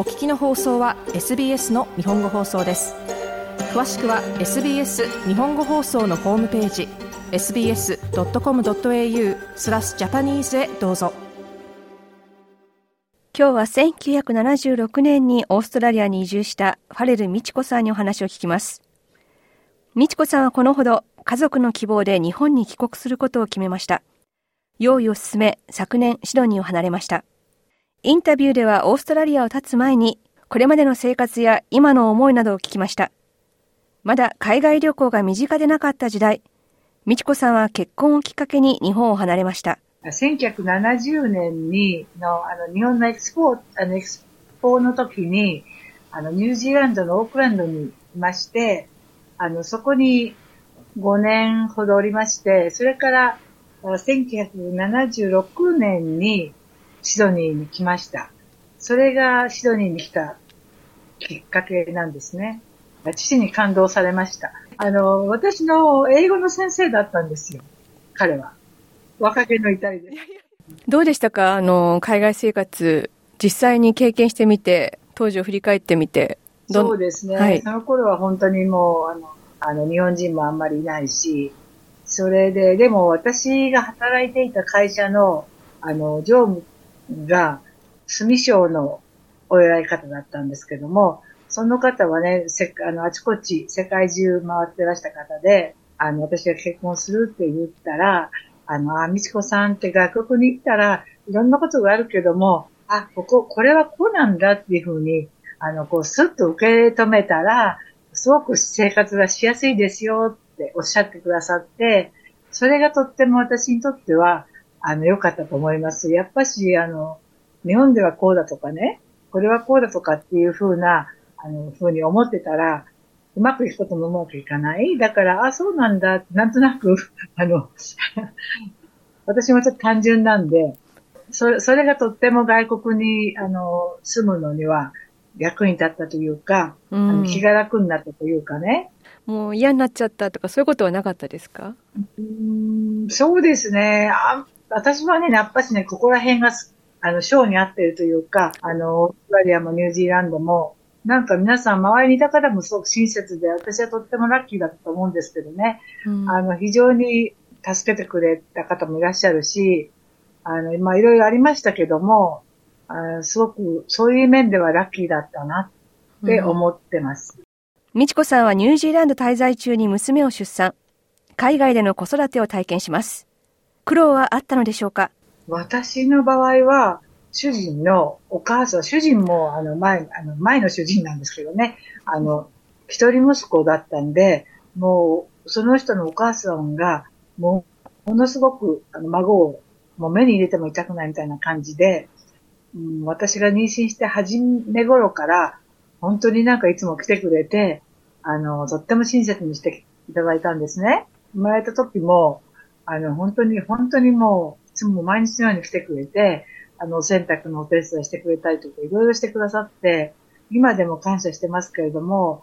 お聞きの放送は SBS の日本語放送です。詳しくは SBS 日本語放送のホームページ sbs.com.au スラスジャパニーズへどうぞ。今日は1976年にオーストラリアに移住したファレル美智子さんにお話を聞きます。美智子さんはこのほど家族の希望で日本に帰国することを決めました。用意を進め昨年シドニーを離れました。インタビューではオーストラリアを立つ前にこれまでの生活や今の思いなどを聞きましたまだ海外旅行が身近でなかった時代美智子さんは結婚をきっかけに日本を離れました。1970年にのあの日本のエクスポあのエクスポの時にあのニュージーランドのオークランドにいまして、あのそこに5年ほどおりまして、それから1976年にシドニーに来ました。それがシドニーに来たきっかけなんですね。父に感動されました。あの、私の英語の先生だったんですよ。彼は。若気の至りで。どうでしたか？あの、海外生活、実際に経験してみて、当時を振り返ってみて。そうですね。はい、その頃は本当にもう、あの、あの、日本人もあんまりいないし、それで、でも私が働いていた会社の、あの、常務が、住省のお偉い方だったんですけども、その方はね、せあの、あちこち世界中回ってらした方で、あの、私が結婚するって言ったら、あの、あ、みちこさんって外国に行ったらいろんなことがあるけども、あ、ここ、これはこうなんだっていうふうに、あの、こう、スッと受け止めたら、すごく生活がしやすいですよっておっしゃってくださって、それがとっても私にとっては、あの、良かったと思います。やっぱし、あの、日本ではこうだとかね、これはこうだとかっていうふうな、あの、ふうに思ってたら、うまくいくこともうまくいかない。だから、あ、そうなんだ、なんとなく、あの、私もちょっと単純なんで、それ、それがとっても外国に、あの、住むのには役に立ったというか、うん、あの気が楽になったというかね。もう嫌になっちゃったとか、そういうことはなかったですか？うんそうですね。あ私はね、やっぱしね、ここら辺が、あの、章に合ってるというか、あの、オーストラリアもニュージーランドも、なんか皆さん周りにいた方もすごく親切で、私はとってもラッキーだったと思うんですけどね。うん、あの、非常に助けてくれた方もいらっしゃるし、あの、まあ、いろいろありましたけども、あすごく、そういう面ではラッキーだったなって思ってます。美智子さんはニュージーランド滞在中に娘を出産。海外での子育てを体験します。苦労はあったのでしょうか？私の場合は、主人のお母さん、主人もあの前、あの前の主人なんですけどね、あの、一人息子だったんで、もう、その人のお母さんが、もう、ものすごく、あの、孫を、もう目に入れても痛くないみたいな感じで、うん、私が妊娠して初め頃から、本当になんかいつも来てくれて、あの、とっても親切にしていただいたんですね。生まれた時も、あの、本当に、本当にもう、いつも毎日のように来てくれて、あの、洗濯のお手伝いしてくれたりとか、いろいろしてくださって、今でも感謝してますけれども、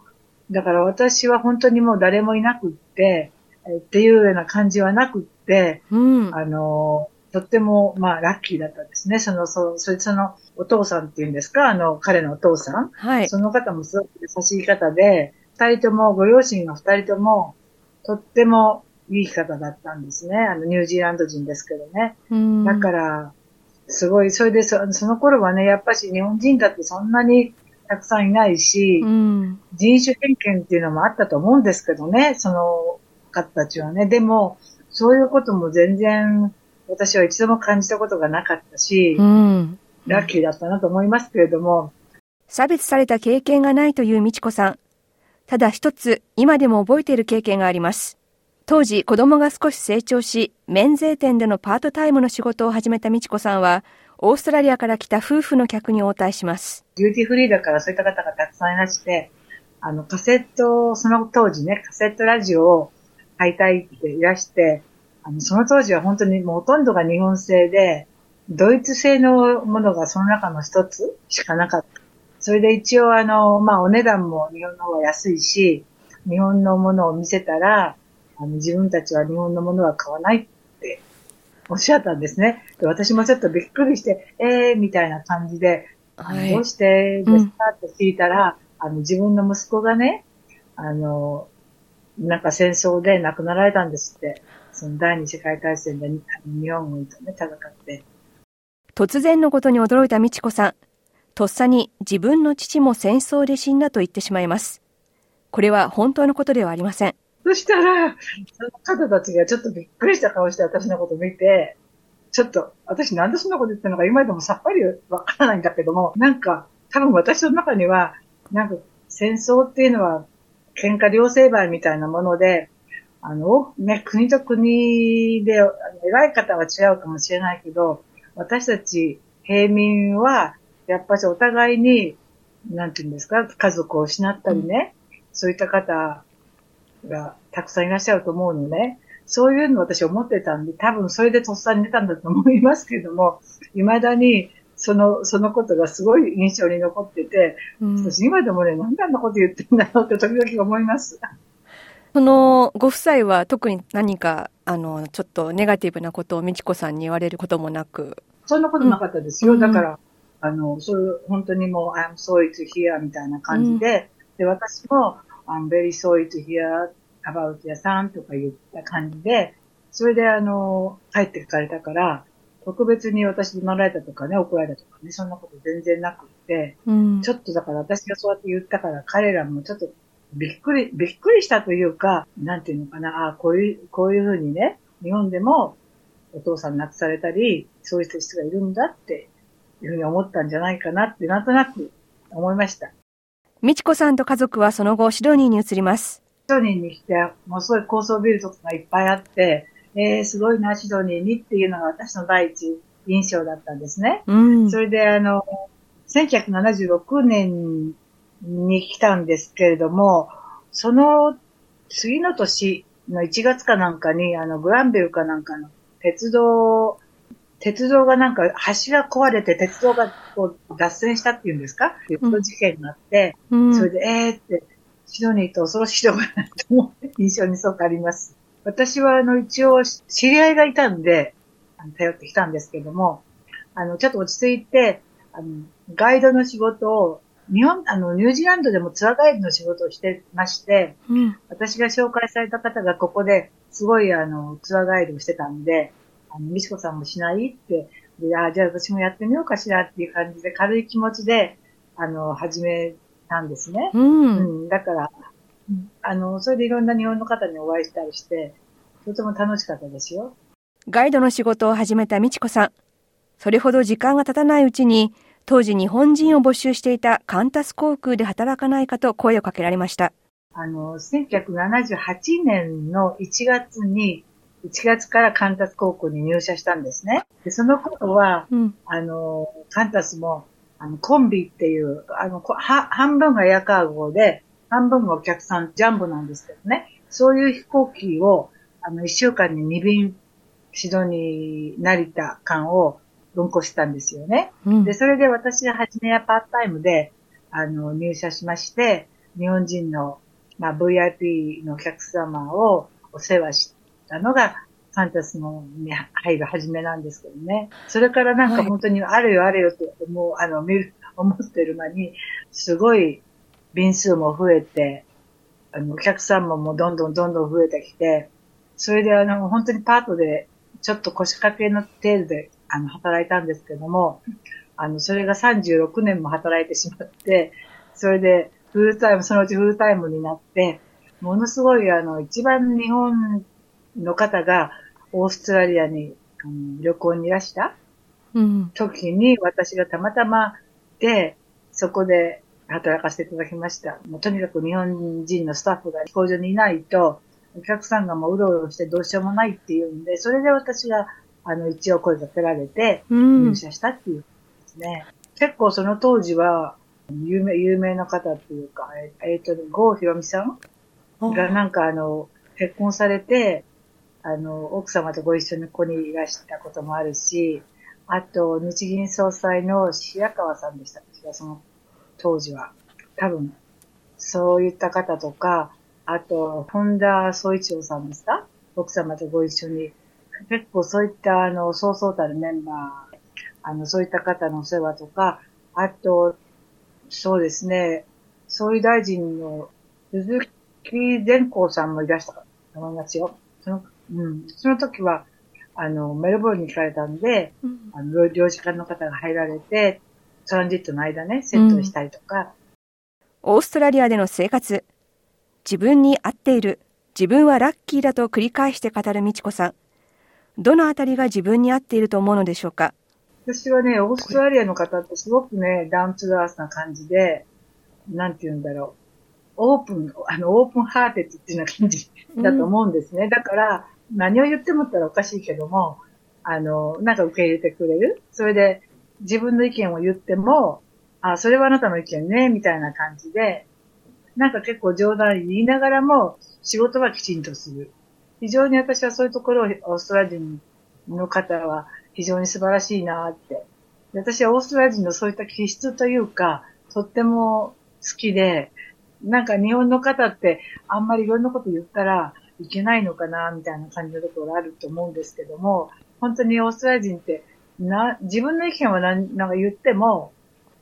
だから私は本当にもう誰もいなくって、っていうような感じはなくって、うん、あの、とっても、まあ、ラッキーだったですね。その、そ、そいつのお父さんっていうんですか、あの、彼のお父さん。はい。その方もすごく優しい方で、二人とも、ご両親が二人とも、とってもいい方だったんですね。あの、ニュージーランド人ですけどね。うん、だから、すごい、それでそ、その頃はね、やっぱし日本人だってそんなにたくさんいないし、うん、人種偏見っていうのもあったと思うんですけどね、その方たちはね。でも、そういうことも全然私は一度も感じたことがなかったし、うん、ラッキーだったなと思いますけれども。差別された経験がないという美智子さん。ただ一つ、今でも覚えている経験があります。当時、子供が少し成長し、免税店でのパートタイムの仕事を始めた美智子さんは、オーストラリアから来た夫婦の客に応対します。デューティーフリーだからそういった方がたくさんいらして、あの、カセット、その当時ね、カセットラジオを買いたいっていらして、あの、その当時は本当にもうほとんどが日本製で、ドイツ製のものがその中の一つしかなかった。それで一応あの、まあお値段も日本の方が安いし、日本のものを見せたら、あの、自分たちは日本のものは買わないっておっしゃったんですね。で私もちょっとびっくりして、えー、みたいな感じで、はい。どうしてですかって聞いたら、あの、自分の息子がね、あの、なんか戦争で亡くなられたんですって。その第二次世界大戦で日本軍とね、戦って。突然のことに驚いた美智子さん。とっさに自分の父も戦争で死んだと言ってしまいます。これは本当のことではありません。そしたら、その方たちがちょっとびっくりした顔して私のこと見て、ちょっと、私なんでそんなこと言ってるのか今でもさっぱりわからないんだけども、なんか、多分私の中には、なんか、戦争っていうのは、喧嘩両成敗みたいなもので、あの、ね、国と国で、偉い方は違うかもしれないけど、私たち平民は、やっぱりお互いに、なんていうんですか、家族を失ったりね、そういった方がたくさんいらっしゃると思うのね。そういうの私思ってたんで、多分それでとっさに出たんだと思いますけども、未だにその、そのことがすごい印象に残ってて、うん、私今でもね、なんであんなこと言ってんだろうって時々思います。そのご夫妻は特に何か、あの、ちょっとネガティブなことを美智子さんに言われることもなく？そんなことなかったですよ。うん、だから、あの、そういう、本当にもう、I'm sorry to hear みたいな感じで、うん、で、私も、I'm very sorry to hear about your son とか言った感じで、それであの、帰ってかれたから、特別に私にられたとかね、怒られたとかね、そんなこと全然なくって、うん、ちょっとだから私がそうやって言ったから彼らもちょっとびっくり、びっくりしたというか、なんていうのかな、ああ、こういう、こういうふうにね、日本でもお父さん亡くされたり、そういう人がいるんだっていうふうに思ったんじゃないかなって、なんとなく思いました。美智子さんと家族はその後、シドニーに移ります。シドニーに来て、もうすごい高層ビルとかがいっぱいあって、えー、すごいな、シドニーにっていうのが私の第一印象だったんですね。うん、それで、あの、1976年に来たんですけれども、その次の年の1月かなんかに、あの、グランベルかなんかの鉄道、鉄道がなんか橋が壊れて鉄道がこう脱線したっていうんですか？っていう事件があって、うん、それで、えーって、シドニーと恐ろしいところだなと思って印象にすごくあります。私はあの一応知り合いがいたんで、頼ってきたんですけども、あの、ちょっと落ち着いて、あの、ガイドの仕事を、日本、あの、ニュージーランドでもツアーガイドの仕事をしてまして、うん、私が紹介された方がここですごいあの、ツアーガイドをしてたんで、あの、美智子さんもしないって、で、あ、じゃあ私もやってみようかしらっていう感じで軽い気持ちで、あの、始めたんですね。うん、うん、だから、あの、それでいろんな日本の方にお会いしたりして、とても楽しかったですよ。ガイドの仕事を始めた美智子さん。それほど時間が経たないうちに、当時日本人を募集していたカンタス航空で働かないかと声をかけられました。あの、1978年の1月に、1月からカンタス航空に入社したんですね。でその頃は、うん、あの、カンタスも、あの、コンビっていう、あの、は半分がエアカーゴで、半分がお客さん、ジャンボなんですけどね。そういう飛行機を、あの、1週間に2便、シドニー、成田間を運行したんですよね。うん、で、それで私が初めはパートタイムで、あの、入社しまして、日本人の、まあ、VIP のお客様をお世話したのが、ファンタスのに入る初めなんですけどね。それからなんか本当にあるよあるよって思う、あの、見る、思ってる間に、すごい便数も増えて、あの、お客さんももうどんどんどんどん増えてきて、それであの、本当にパートで、ちょっと腰掛けの程度で、あの、働いたんですけども、あの、それが36年も働いてしまって、それで、フルタイム、そのうちフルタイムになって、ものすごい、あの、一番日本の方がオーストラリアに、うん、旅行にいらした時に、私がたまたまで、そこで働かせていただきました。もうとにかく日本人のスタッフが飛行場にいないと、お客さんがもううろうろしてどうしようもないっていうんで、それで私が、あの、一応声かけられて、入社したっていうですね。結構その当時は、有名、有名な方っていうか、えっ、ー、と、郷ひろみさんがなんかあの、結婚されて、あの、奥様とご一緒にここにいらしたこともあるし、あと、日銀総裁の白川さんでした。その当時は。多分、そういった方とか、あと、本田総一郎さんですか？奥様とご一緒に。結構そういった、あの、そうそうたるメンバー、あの、そういった方のお世話とか、あと、そうですね、総理大臣の鈴木善光さんもいらしたと思いますよ。その、うん。その時は、あの、メルボルンに行かれたんで、うん、あの、領事館の方が入られて、トランジットの間ね、セットしたりとか、うん、オーストラリアでの生活。自分に合っている。自分はラッキーだと繰り返して語る美智子さん。どのあたりが自分に合っていると思うのでしょうか？私はね、オーストラリアの方ってすごくね、ダウンツダースな感じで、なんて言うんだろう。 open、あの、 open-hearted っていうような感じだと思うんですね。うん、だから、何を言ってもったらおかしいけども、あの、なんか受け入れてくれる？それで、自分の意見を言っても、あ、それはあなたの意見ね、みたいな感じで、なんか結構冗談言いながらも、仕事はきちんとする。非常に私はそういうところをオーストラリア人の方は非常に素晴らしいなって。私はオーストラリア人のそういった気質というか、とっても好きで、なんか日本の方ってあんまりいろんなこと言ったらいけないのかな、みたいな感じのところあると思うんですけども、本当にオーストラリア人ってな、自分の意見はなんなんか言っても、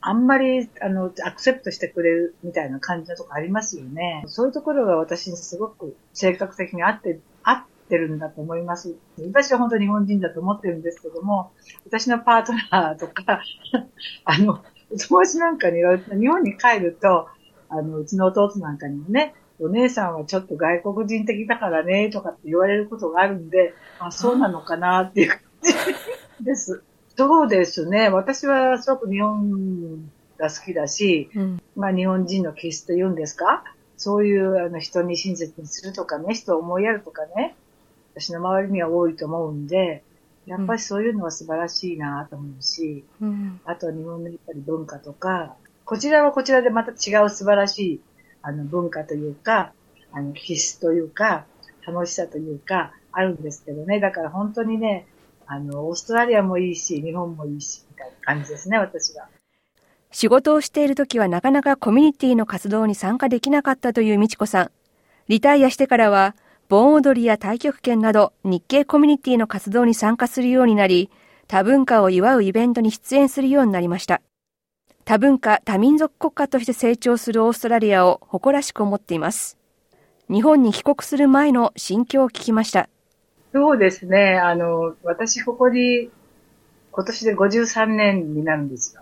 あんまり、あの、アクセプトしてくれるみたいな感じのとこありますよね。そういうところが私にすごく性格的に合って、合ってるんだと思います。私は本当に日本人だと思ってるんですけども、私のパートナーとか、あの、友達なんかに言われて、日本に帰ると、あの、うちの弟なんかにもね、お姉さんはちょっと外国人的だからね、とかって言われることがあるんで、あ、そうなのかなっていう感じです。そうですね。私はすごく日本が好きだし、うん、まあ日本人の気質と言うんですか？そういうあの人に親切にするとかね、人を思いやるとかね、私の周りには多いと思うんで、やっぱりそういうのは素晴らしいなと思うし、うん、あとは日本のやっぱり文化とか、こちらはこちらでまた違う素晴らしいあの文化というか、あの気質というか、楽しさというか、あるんですけどね。だから本当にね、あの、オーストラリアもいいし、日本もいいし、みたいな感じですね、私は。仕事をしている時はなかなかコミュニティの活動に参加できなかったという美智子さん。リタイアしてからは、盆踊りや太極拳など日系コミュニティの活動に参加するようになり、多文化を祝うイベントに出演するようになりました。多文化、多民族国家として成長するオーストラリアを誇らしく思っています。日本に帰国する前の心境を聞きました。そうですね。あの、私ここに今年で53年になるんですよ。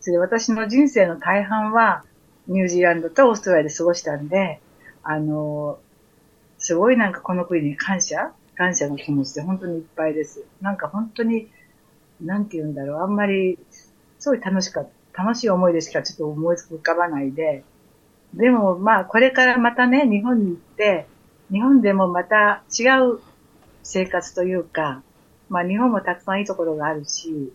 それで私の人生の大半はニュージーランドとオーストラリアで過ごしたんで、あの、すごいなんかこの国に感謝感謝の気持ちで本当にいっぱいです。なんか本当に、なんて言うんだろう。あんまり、すごい楽しかった。楽しい思いでしかちょっと思い浮かばないで。でもまあこれからまたね、日本に行って、日本でもまた違う生活というか、まあ日本もたくさんいいところがあるし、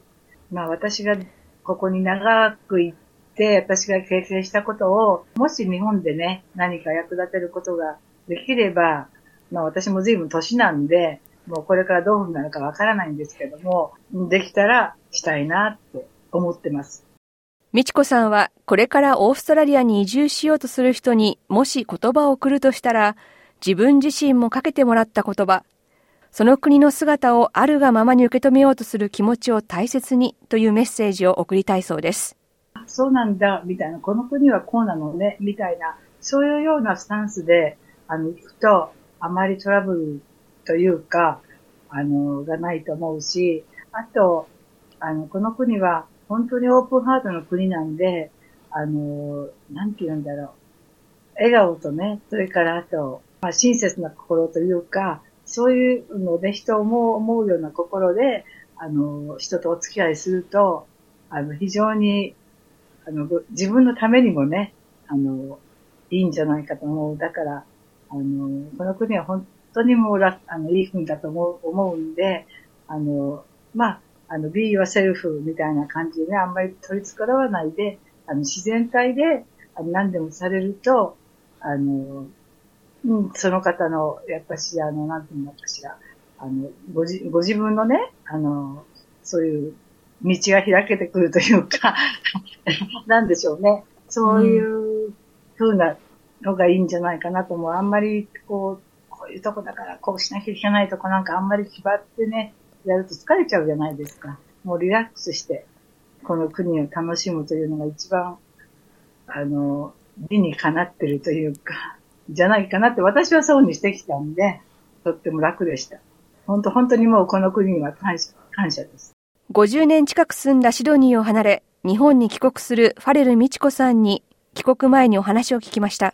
まあ私がここに長く行って、私が経験したことを、もし日本でね、何か役立てることができれば、まあ私も随分年なんで、もうこれからどうなるかわからないんですけども、できたらしたいなって思ってます。美智子さんはこれからオーストラリアに移住しようとする人にもし言葉を送るとしたら、自分自身もかけてもらった言葉、その国の姿をあるがままに受け止めようとする気持ちを大切にというメッセージを送りたいそうです。そうなんだ、みたいな、この国はこうなのね、みたいな、そういうようなスタンスで、あの、行くと、あまりトラブルというか、あの、がないと思うし、あと、あの、この国は本当にオープンハートの国なんで、あの、なんて言うんだろう。笑顔とね、それからあと、まあ、親切な心というか、そういうので人を思う思うような心で、あの、人とお付き合いすると、あの、非常に、あの、自分のためにもね、あの、いいんじゃないかと思う。だから、あの、この国は本当にもうあの、いい国だと思う、思うんで、あの、まあ、あの、be yourself みたいな感じでね、あんまり取り繕わないで、あの、自然体で、あの、何でもされると、あの、うん、その方の、やっぱし、あの、なんていうのかしら、あの、ごじ、ご自分のね、あの、そういう道が開けてくるというか なんでしょうね。そういう風なのがいいんじゃないかなと思う。あんまり、こう、こういうとこだからこうしなきゃいけないとこなんかあんまり気張ってね、やると疲れちゃうじゃないですか。もうリラックスして、この国を楽しむというのが一番、あの、理にかなってるというか、じゃないかなって私はそうにしてきたんで、とっても楽でした。本当、本当にもうこの国には感謝、感謝です。50年近く住んだシドニーを離れ、日本に帰国するファレル美智子さんに帰国前にお話を聞きました。